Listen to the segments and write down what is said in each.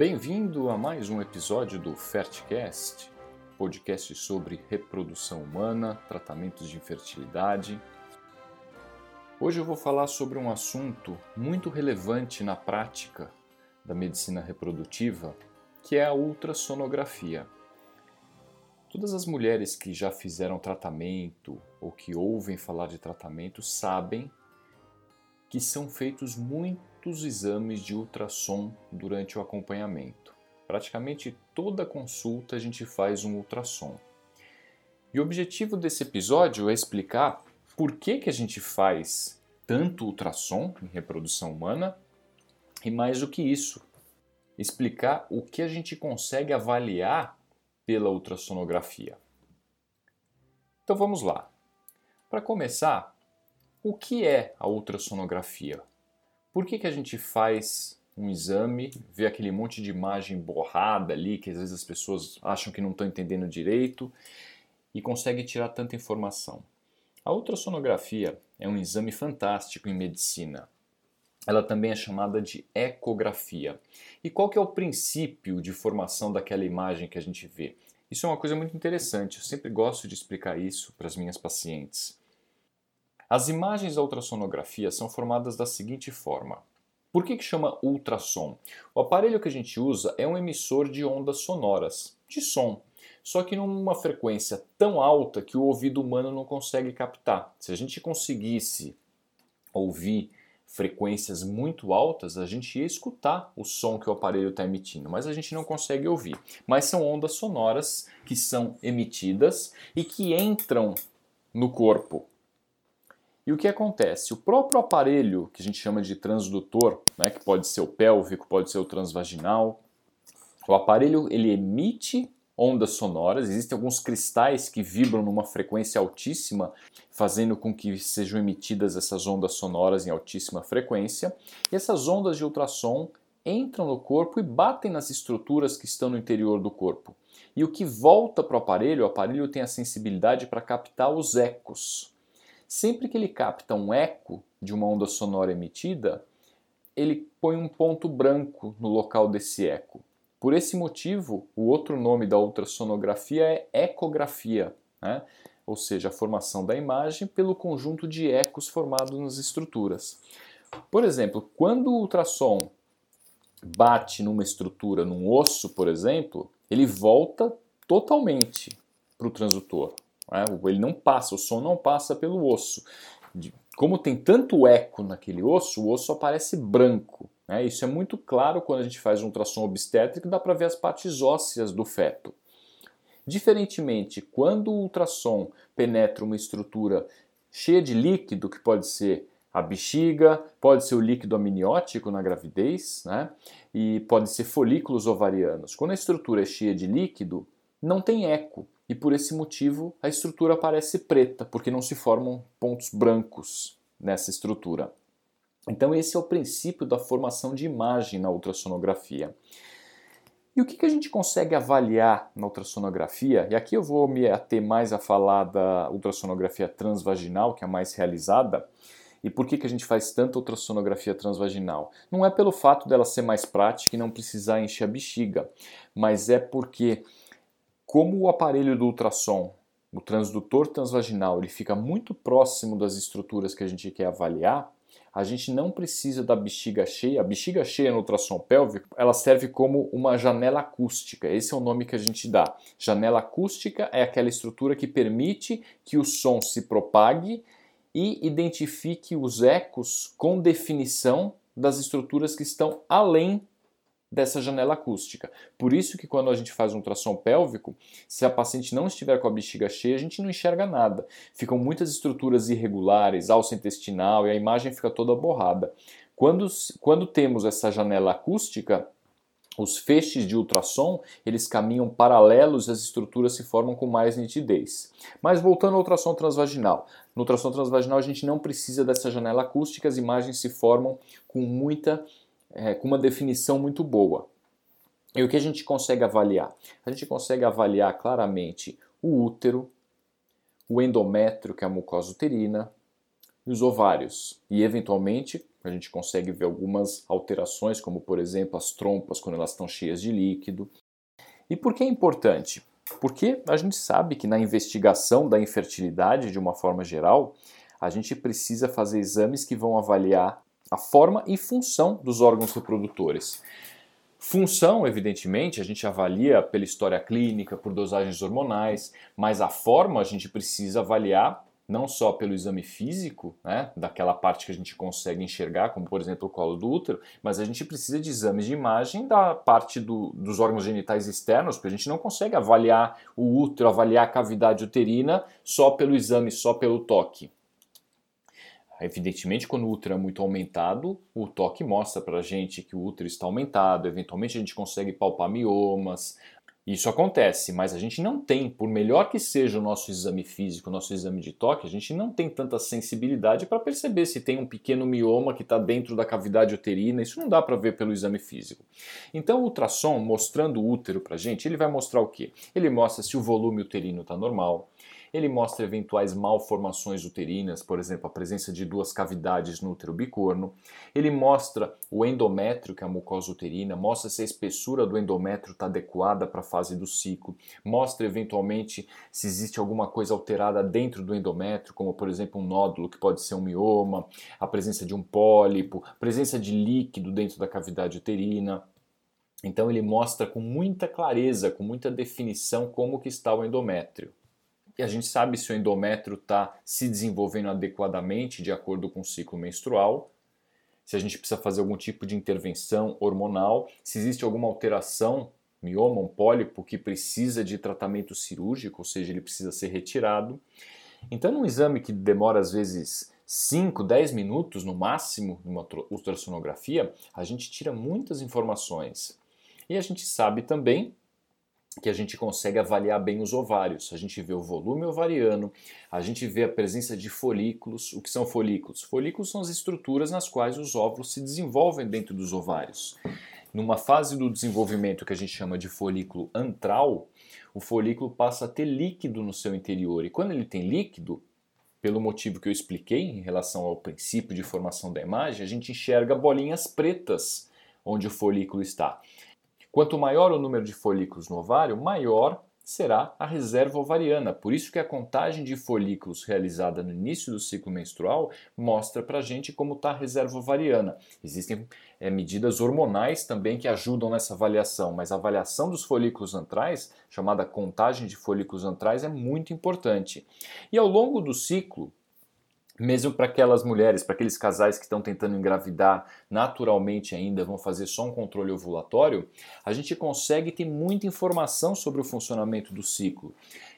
Bem-vindo a mais um episódio do Fertcast, podcast sobre reprodução humana, tratamentos de infertilidade. Hoje eu vou falar sobre um assunto muito relevante na prática da medicina reprodutiva, que é a ultrassonografia. Todas as mulheres que já fizeram tratamento ou que ouvem falar de tratamento sabem que são feitos muitos exames de ultrassom durante o acompanhamento. Praticamente toda consulta a gente faz um ultrassom. E o objetivo desse episódio é explicar por que, que a gente faz tanto ultrassom em reprodução humana e mais do que isso, explicar o que a gente consegue avaliar pela ultrassonografia. Então vamos lá. Para começar, o que é a ultrassonografia? Por que, que a gente faz um exame, vê aquele monte de imagem borrada ali, que às vezes as pessoas acham que não estão entendendo direito, e consegue tirar tanta informação? A ultrassonografia é um exame fantástico em medicina. Ela também é chamada de ecografia. E qual que é o princípio de formação daquela imagem que a gente vê? Isso é uma coisa muito interessante, eu sempre gosto de explicar isso para as minhas pacientes. As imagens da ultrassonografia são formadas da seguinte forma. Por que, que chama ultrassom? O aparelho que a gente usa é um emissor de ondas sonoras, de som, só que numa frequência tão alta que o ouvido humano não consegue captar. Se a gente conseguisse ouvir frequências muito altas, a gente ia escutar o som que o aparelho está emitindo, mas a gente não consegue ouvir. Mas são ondas sonoras que são emitidas e que entram no corpo. E o que acontece? O próprio aparelho, que a gente chama de transdutor, né, que pode ser o pélvico, pode ser o transvaginal, o aparelho ele emite ondas sonoras, existem alguns cristais que vibram numa frequência altíssima, fazendo com que sejam emitidas essas ondas sonoras em altíssima frequência, e essas ondas de ultrassom entram no corpo e batem nas estruturas que estão no interior do corpo. E o que volta para o aparelho, o aparelho tem a sensibilidade para captar os ecos. Sempre que ele capta um eco de uma onda sonora emitida, ele põe um ponto branco no local desse eco. Por esse motivo, o outro nome da ultrassonografia é ecografia, né? ou seja, a formação da imagem pelo conjunto de ecos formados nas estruturas. Por exemplo, quando o ultrassom bate numa estrutura, num osso, por exemplo, ele volta totalmente para o transdutor. Né? Ele não passa, o som não passa pelo osso. Como tem tanto eco naquele osso, o osso aparece branco. Né? Isso é muito claro quando a gente faz um ultrassom obstétrico, dá para ver as partes ósseas do feto. Diferentemente, quando o ultrassom penetra uma estrutura cheia de líquido, que pode ser a bexiga, pode ser o líquido amniótico na gravidez, né? e pode ser folículos ovarianos. Quando a estrutura é cheia de líquido, não tem eco. E por esse motivo a estrutura parece preta, porque não se formam pontos brancos nessa estrutura. Então, esse é o princípio da formação de imagem na ultrassonografia. E o que, que a gente consegue avaliar na ultrassonografia? E aqui eu vou me ater mais a falar da ultrassonografia transvaginal, que é a mais realizada. E por que, que a gente faz tanta ultrassonografia transvaginal? Não é pelo fato dela ser mais prática e não precisar encher a bexiga, mas é porque como o aparelho do ultrassom, o transdutor transvaginal, ele fica muito próximo das estruturas que a gente quer avaliar, a gente não precisa da bexiga cheia. A bexiga cheia no ultrassom pélvico, ela serve como uma janela acústica. Esse é o nome que a gente dá. Janela acústica é aquela estrutura que permite que o som se propague e identifique os ecos com definição das estruturas que estão além dessa janela acústica. Por isso que quando a gente faz um ultrassom pélvico, se a paciente não estiver com a bexiga cheia, a gente não enxerga nada. Ficam muitas estruturas irregulares, alça intestinal e a imagem fica toda borrada. Quando, quando temos essa janela acústica, os feixes de ultrassom, eles caminham paralelos e as estruturas se formam com mais nitidez. Mas voltando ao ultrassom transvaginal. No ultrassom transvaginal a gente não precisa dessa janela acústica, as imagens se formam com muita é, com uma definição muito boa. E o que a gente consegue avaliar? A gente consegue avaliar claramente o útero, o endométrio, que é a mucosa uterina, e os ovários. E, eventualmente, a gente consegue ver algumas alterações, como por exemplo as trompas quando elas estão cheias de líquido. E por que é importante? Porque a gente sabe que na investigação da infertilidade, de uma forma geral, a gente precisa fazer exames que vão avaliar a forma e função dos órgãos reprodutores. Função, evidentemente, a gente avalia pela história clínica, por dosagens hormonais, mas a forma a gente precisa avaliar não só pelo exame físico, né, daquela parte que a gente consegue enxergar, como por exemplo o colo do útero, mas a gente precisa de exames de imagem da parte do, dos órgãos genitais externos, porque a gente não consegue avaliar o útero, avaliar a cavidade uterina só pelo exame, só pelo toque. Evidentemente, quando o útero é muito aumentado, o toque mostra para a gente que o útero está aumentado, eventualmente a gente consegue palpar miomas, isso acontece, mas a gente não tem, por melhor que seja o nosso exame físico, o nosso exame de toque, a gente não tem tanta sensibilidade para perceber se tem um pequeno mioma que está dentro da cavidade uterina. Isso não dá para ver pelo exame físico. Então, o ultrassom mostrando o útero para a gente, ele vai mostrar o quê? Ele mostra se o volume uterino está normal, ele mostra eventuais malformações uterinas, por exemplo, a presença de duas cavidades no útero bicorno. Ele mostra o endométrio, que é a mucosa uterina, mostra se a espessura do endométrio está adequada para a fase do ciclo, mostra eventualmente se existe alguma coisa alterada dentro do endométrio, como por exemplo um nódulo que pode ser um mioma, a presença de um pólipo, presença de líquido dentro da cavidade uterina. Então ele mostra com muita clareza, com muita definição como que está o endométrio e a gente sabe se o endométrio está se desenvolvendo adequadamente de acordo com o ciclo menstrual, se a gente precisa fazer algum tipo de intervenção hormonal, se existe alguma alteração, mioma, um pólipo que precisa de tratamento cirúrgico, ou seja, ele precisa ser retirado. Então, num exame que demora às vezes 5, 10 minutos no máximo, numa ultrassonografia, a gente tira muitas informações. E a gente sabe também que a gente consegue avaliar bem os ovários. A gente vê o volume ovariano, a gente vê a presença de folículos. O que são folículos? Folículos são as estruturas nas quais os óvulos se desenvolvem dentro dos ovários. Numa fase do desenvolvimento que a gente chama de folículo antral, o folículo passa a ter líquido no seu interior. E quando ele tem líquido, pelo motivo que eu expliquei em relação ao princípio de formação da imagem, a gente enxerga bolinhas pretas onde o folículo está. Quanto maior o número de folículos no ovário, maior será a reserva ovariana. Por isso que a contagem de folículos realizada no início do ciclo menstrual mostra para a gente como está a reserva ovariana. Existem é, medidas hormonais também que ajudam nessa avaliação, mas a avaliação dos folículos antrais, chamada contagem de folículos antrais, é muito importante. E ao longo do ciclo, mesmo para aquelas mulheres, para aqueles casais que estão tentando engravidar naturalmente ainda, vão fazer só um controle ovulatório, a gente consegue ter muita informação sobre o funcionamento do ciclo.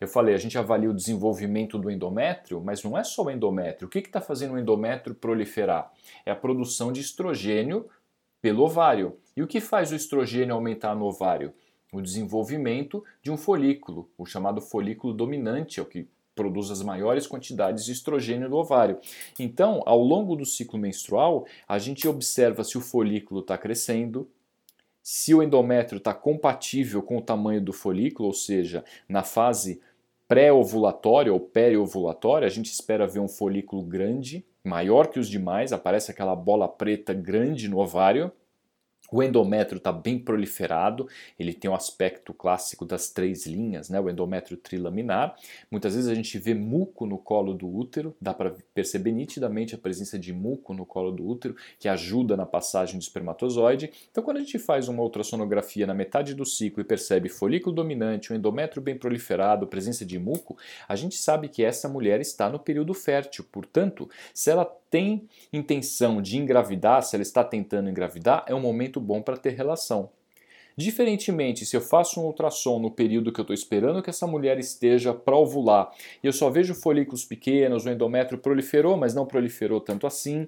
Eu falei, a gente avalia o desenvolvimento do endométrio, mas não é só o endométrio. O que está fazendo o endométrio proliferar? É a produção de estrogênio pelo ovário. E o que faz o estrogênio aumentar no ovário? O desenvolvimento de um folículo, o chamado folículo dominante, é o que produz as maiores quantidades de estrogênio do ovário. Então, ao longo do ciclo menstrual, a gente observa se o folículo está crescendo, se o endométrio está compatível com o tamanho do folículo, ou seja, na fase pré-ovulatória ou peri-ovulatória, a gente espera ver um folículo grande, maior que os demais, aparece aquela bola preta grande no ovário. O endométrio está bem proliferado, ele tem o aspecto clássico das três linhas, né? o endométrio trilaminar. Muitas vezes a gente vê muco no colo do útero, dá para perceber nitidamente a presença de muco no colo do útero, que ajuda na passagem do espermatozoide. Então, quando a gente faz uma ultrassonografia na metade do ciclo e percebe folículo dominante, o endométrio bem proliferado, presença de muco, a gente sabe que essa mulher está no período fértil. Portanto, se ela tem intenção de engravidar, se ela está tentando engravidar, é um momento bom para ter relação. Diferentemente, se eu faço um ultrassom no período que eu estou esperando que essa mulher esteja para ovular e eu só vejo folículos pequenos, o endométrio proliferou, mas não proliferou tanto assim,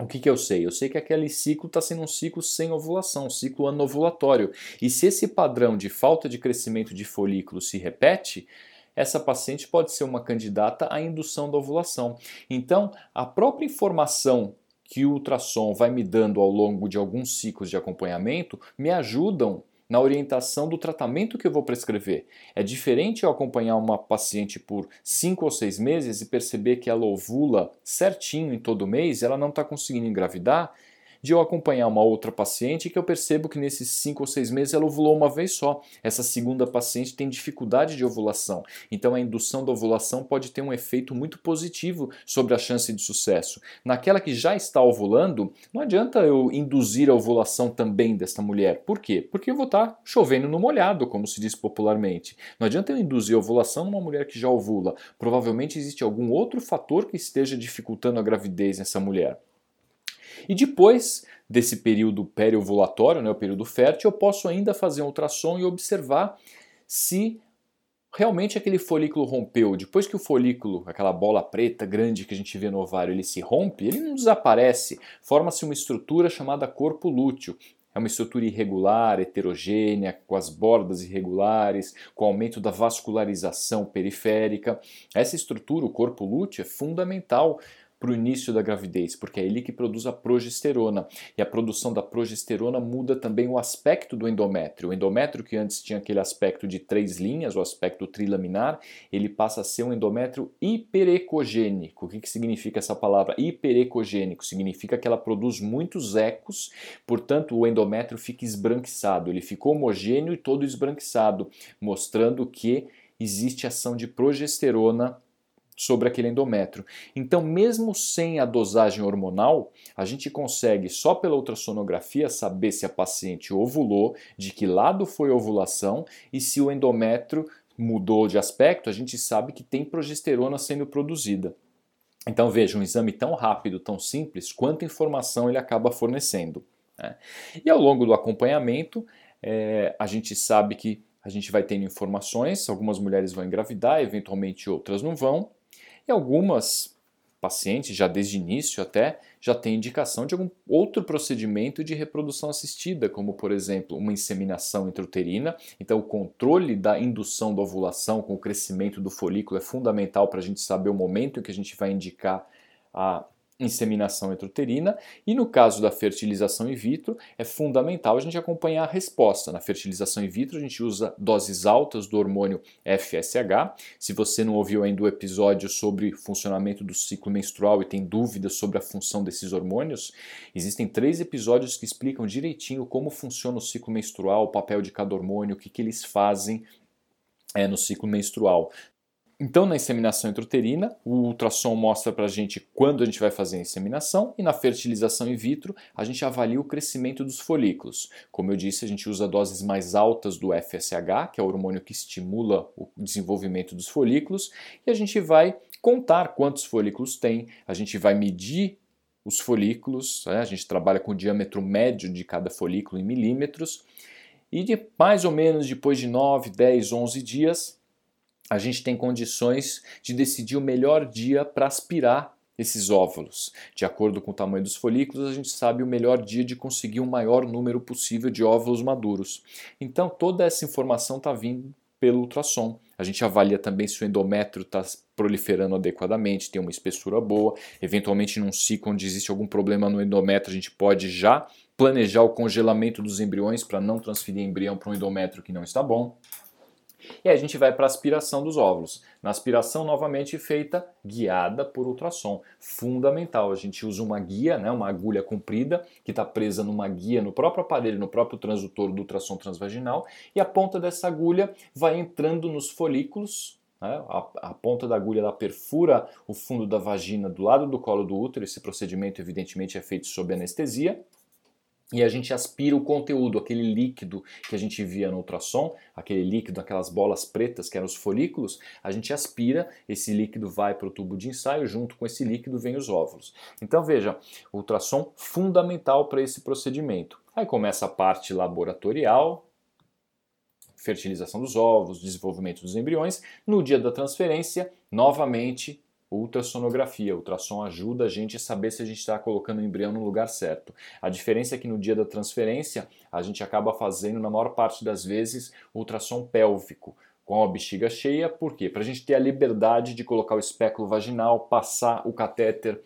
o que, que eu sei? Eu sei que aquele ciclo está sendo um ciclo sem ovulação, um ciclo anovulatório. E se esse padrão de falta de crescimento de folículos se repete, essa paciente pode ser uma candidata à indução da ovulação. Então, a própria informação que o ultrassom vai me dando ao longo de alguns ciclos de acompanhamento me ajudam na orientação do tratamento que eu vou prescrever. É diferente eu acompanhar uma paciente por 5 ou 6 meses e perceber que ela ovula certinho em todo mês ela não está conseguindo engravidar de eu acompanhar uma outra paciente que eu percebo que nesses cinco ou seis meses ela ovulou uma vez só. Essa segunda paciente tem dificuldade de ovulação, então a indução da ovulação pode ter um efeito muito positivo sobre a chance de sucesso. Naquela que já está ovulando, não adianta eu induzir a ovulação também desta mulher. Por quê? Porque eu vou estar chovendo no molhado, como se diz popularmente. Não adianta eu induzir a ovulação numa mulher que já ovula. Provavelmente existe algum outro fator que esteja dificultando a gravidez nessa mulher. E depois desse período periovulatório, né, o período fértil, eu posso ainda fazer um ultrassom e observar se realmente aquele folículo rompeu. Depois que o folículo, aquela bola preta grande que a gente vê no ovário, ele se rompe, ele não desaparece. Forma-se uma estrutura chamada corpo lúteo. É uma estrutura irregular, heterogênea, com as bordas irregulares, com aumento da vascularização periférica. Essa estrutura, o corpo lúteo, é fundamental para o início da gravidez, porque é ele que produz a progesterona. E a produção da progesterona muda também o aspecto do endométrio. O endométrio que antes tinha aquele aspecto de três linhas, o aspecto trilaminar, ele passa a ser um endométrio hiperecogênico. O que, que significa essa palavra? Hiperecogênico significa que ela produz muitos ecos, portanto o endométrio fica esbranquiçado. Ele ficou homogêneo e todo esbranquiçado, mostrando que existe ação de progesterona sobre aquele endométrio. Então, mesmo sem a dosagem hormonal, a gente consegue só pela ultrassonografia saber se a paciente ovulou, de que lado foi a ovulação e se o endométrio mudou de aspecto, a gente sabe que tem progesterona sendo produzida. Então veja, um exame tão rápido, tão simples, quanta informação ele acaba fornecendo. Né? E ao longo do acompanhamento, é, a gente sabe que a gente vai tendo informações, algumas mulheres vão engravidar, eventualmente outras não vão, e algumas pacientes, já desde o início até, já têm indicação de algum outro procedimento de reprodução assistida, como por exemplo uma inseminação intrauterina. Então, o controle da indução da ovulação com o crescimento do folículo é fundamental para a gente saber o momento em que a gente vai indicar a inseminação intrauterina e no caso da fertilização in vitro é fundamental a gente acompanhar a resposta. Na fertilização in vitro a gente usa doses altas do hormônio FSH. Se você não ouviu ainda o episódio sobre funcionamento do ciclo menstrual e tem dúvidas sobre a função desses hormônios, existem três episódios que explicam direitinho como funciona o ciclo menstrual, o papel de cada hormônio, o que, que eles fazem é, no ciclo menstrual. Então, na inseminação intrauterina, o ultrassom mostra para a gente quando a gente vai fazer a inseminação e na fertilização in vitro a gente avalia o crescimento dos folículos. Como eu disse, a gente usa doses mais altas do FSH, que é o hormônio que estimula o desenvolvimento dos folículos, e a gente vai contar quantos folículos tem, a gente vai medir os folículos, né? a gente trabalha com o diâmetro médio de cada folículo em milímetros, e de mais ou menos depois de 9, 10, 11 dias, a gente tem condições de decidir o melhor dia para aspirar esses óvulos. De acordo com o tamanho dos folículos, a gente sabe o melhor dia de conseguir o maior número possível de óvulos maduros. Então, toda essa informação está vindo pelo ultrassom. A gente avalia também se o endométrio está proliferando adequadamente, tem uma espessura boa. Eventualmente, num ciclo onde existe algum problema no endométrio, a gente pode já planejar o congelamento dos embriões para não transferir embrião para um endométrio que não está bom. E a gente vai para a aspiração dos óvulos. Na aspiração, novamente feita guiada por ultrassom. Fundamental, a gente usa uma guia, né, uma agulha comprida, que está presa numa guia no próprio aparelho, no próprio transdutor do ultrassom transvaginal, e a ponta dessa agulha vai entrando nos folículos, né, a, a, ponta da agulha ela perfura o fundo da vagina do lado do colo do útero. Esse procedimento, evidentemente, é feito sob anestesia e a gente aspira o conteúdo, aquele líquido que a gente via no ultrassom, aquele líquido, aquelas bolas pretas que eram os folículos, a gente aspira, esse líquido vai para o tubo de ensaio, junto com esse líquido vem os óvulos. Então veja, ultrassom fundamental para esse procedimento. Aí começa a parte laboratorial, fertilização dos ovos, desenvolvimento dos embriões. No dia da transferência, novamente ultrassonografia. O ultrassom ajuda a gente a saber se a gente está colocando o embrião no lugar certo. A diferença é que no dia da transferência a gente acaba fazendo, na maior parte das vezes, ultrassom pélvico com a bexiga cheia, por quê? Para a gente ter a liberdade de colocar o espéculo vaginal, passar o catéter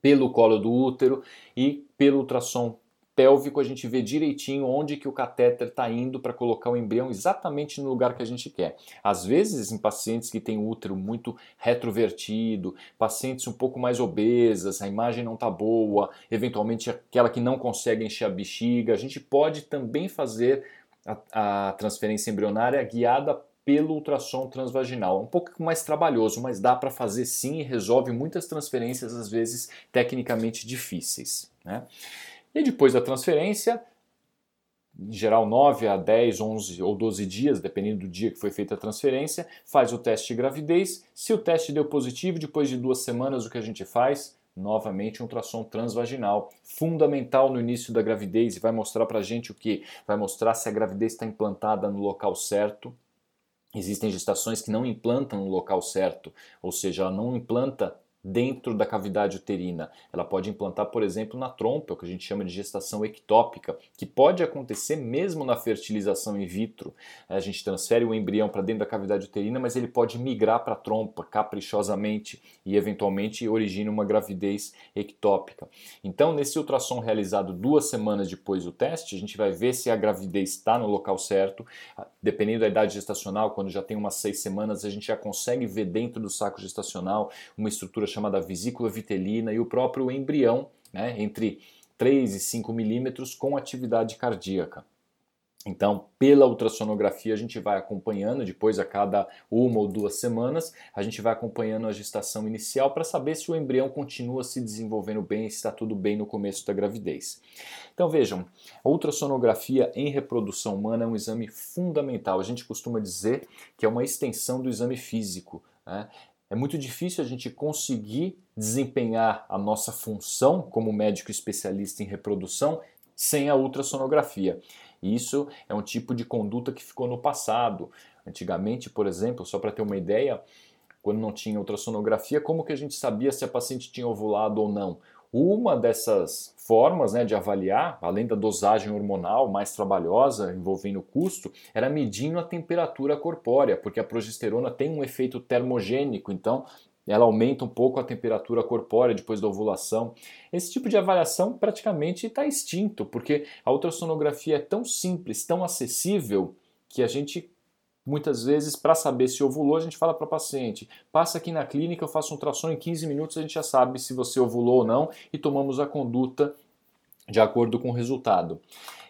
pelo colo do útero e pelo ultrassom pélvico a gente vê direitinho onde que o catéter está indo para colocar o embrião exatamente no lugar que a gente quer. Às vezes, em pacientes que têm útero muito retrovertido, pacientes um pouco mais obesas, a imagem não está boa, eventualmente aquela que não consegue encher a bexiga, a gente pode também fazer a, a transferência embrionária guiada pelo ultrassom transvaginal. É um pouco mais trabalhoso, mas dá para fazer sim e resolve muitas transferências, às vezes tecnicamente difíceis. Né? E depois da transferência, em geral 9 a 10, 11 ou 12 dias, dependendo do dia que foi feita a transferência, faz o teste de gravidez. Se o teste deu positivo, depois de duas semanas, o que a gente faz? Novamente um ultrassom transvaginal, fundamental no início da gravidez e vai mostrar para a gente o que? Vai mostrar se a gravidez está implantada no local certo, Existem gestações que não implantam no local certo, ou seja, ela não implanta dentro da cavidade uterina. Ela pode implantar, por exemplo, na trompa, o que a gente chama de gestação ectópica, que pode acontecer mesmo na fertilização in vitro. A gente transfere o embrião para dentro da cavidade uterina, mas ele pode migrar para a trompa caprichosamente e eventualmente origina uma gravidez ectópica. Então, nesse ultrassom realizado duas semanas depois do teste, a gente vai ver se a gravidez está no local certo. Dependendo da idade gestacional, quando já tem umas seis semanas, a gente já consegue ver dentro do saco gestacional uma estrutura chamada vesícula vitelina e o próprio embrião, né, entre 3 e 5 milímetros, com atividade cardíaca. Então, pela ultrassonografia, a gente vai acompanhando, depois a cada uma ou duas semanas, a gente vai acompanhando a gestação inicial para saber se o embrião continua se desenvolvendo bem, se está tudo bem no começo da gravidez. Então vejam, a ultrassonografia em reprodução humana é um exame fundamental. A gente costuma dizer que é uma extensão do exame físico. Né? É muito difícil a gente conseguir desempenhar a nossa função como médico especialista em reprodução sem a ultrassonografia. Isso é um tipo de conduta que ficou no passado. Antigamente, por exemplo, só para ter uma ideia, quando não tinha ultrassonografia, como que a gente sabia se a paciente tinha ovulado ou não? Uma dessas formas né, de avaliar, além da dosagem hormonal mais trabalhosa, envolvendo custo, era medindo a temperatura corpórea, porque a progesterona tem um efeito termogênico, então ela aumenta um pouco a temperatura corpórea depois da ovulação. Esse tipo de avaliação praticamente está extinto, porque a ultrassonografia é tão simples, tão acessível, que a gente Muitas vezes, para saber se ovulou, a gente fala para o paciente: passa aqui na clínica, eu faço um ultrassom em 15 minutos, a gente já sabe se você ovulou ou não e tomamos a conduta de acordo com o resultado.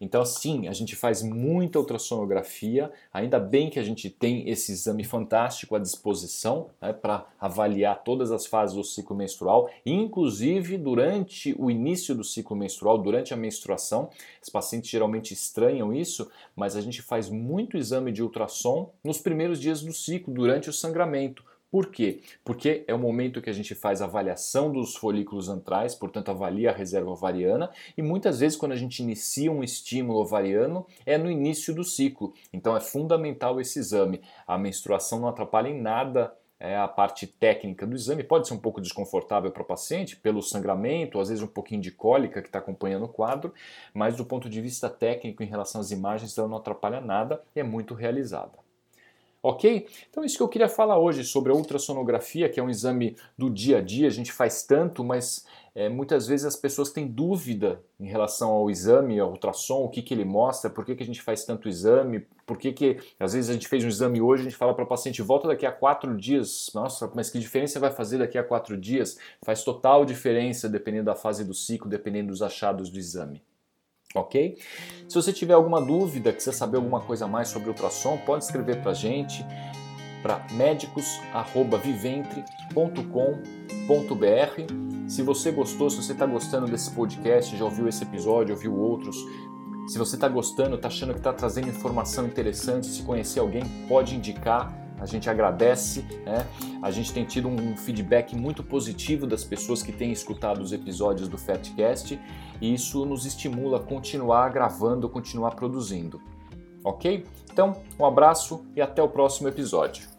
Então, sim, a gente faz muita ultrassonografia, ainda bem que a gente tem esse exame fantástico à disposição né, para avaliar todas as fases do ciclo menstrual, inclusive durante o início do ciclo menstrual, durante a menstruação. Os pacientes geralmente estranham isso, mas a gente faz muito exame de ultrassom nos primeiros dias do ciclo, durante o sangramento por quê? Porque é o momento que a gente faz avaliação dos folículos antrais, portanto avalia a reserva ovariana, e muitas vezes quando a gente inicia um estímulo ovariano é no início do ciclo. Então é fundamental esse exame. A menstruação não atrapalha em nada é a parte técnica do exame pode ser um pouco desconfortável para o paciente, pelo sangramento, às vezes um pouquinho de cólica que está acompanhando o quadro, mas do ponto de vista técnico, em relação às imagens, ela não atrapalha nada e é muito realizada. Ok? Então, isso que eu queria falar hoje sobre a ultrassonografia, que é um exame do dia a dia, a gente faz tanto, mas é, muitas vezes as pessoas têm dúvida em relação ao exame, ao ultrassom, o que, que ele mostra, por que, que a gente faz tanto exame, por que, que às vezes a gente fez um exame hoje, a gente fala para o paciente, volta daqui a quatro dias. Nossa, mas que diferença vai fazer daqui a quatro dias? Faz total diferença dependendo da fase do ciclo, dependendo dos achados do exame ok? Se você tiver alguma dúvida, quiser saber alguma coisa mais sobre ultrassom, pode escrever para a gente para médicos@vivente.com.br. Se você gostou, se você está gostando desse podcast, já ouviu esse episódio, ouviu outros, se você está gostando, está achando que está trazendo informação interessante, se conhecer alguém, pode indicar a gente agradece, né? A gente tem tido um feedback muito positivo das pessoas que têm escutado os episódios do Fatcast e isso nos estimula a continuar gravando, continuar produzindo. Ok? Então, um abraço e até o próximo episódio.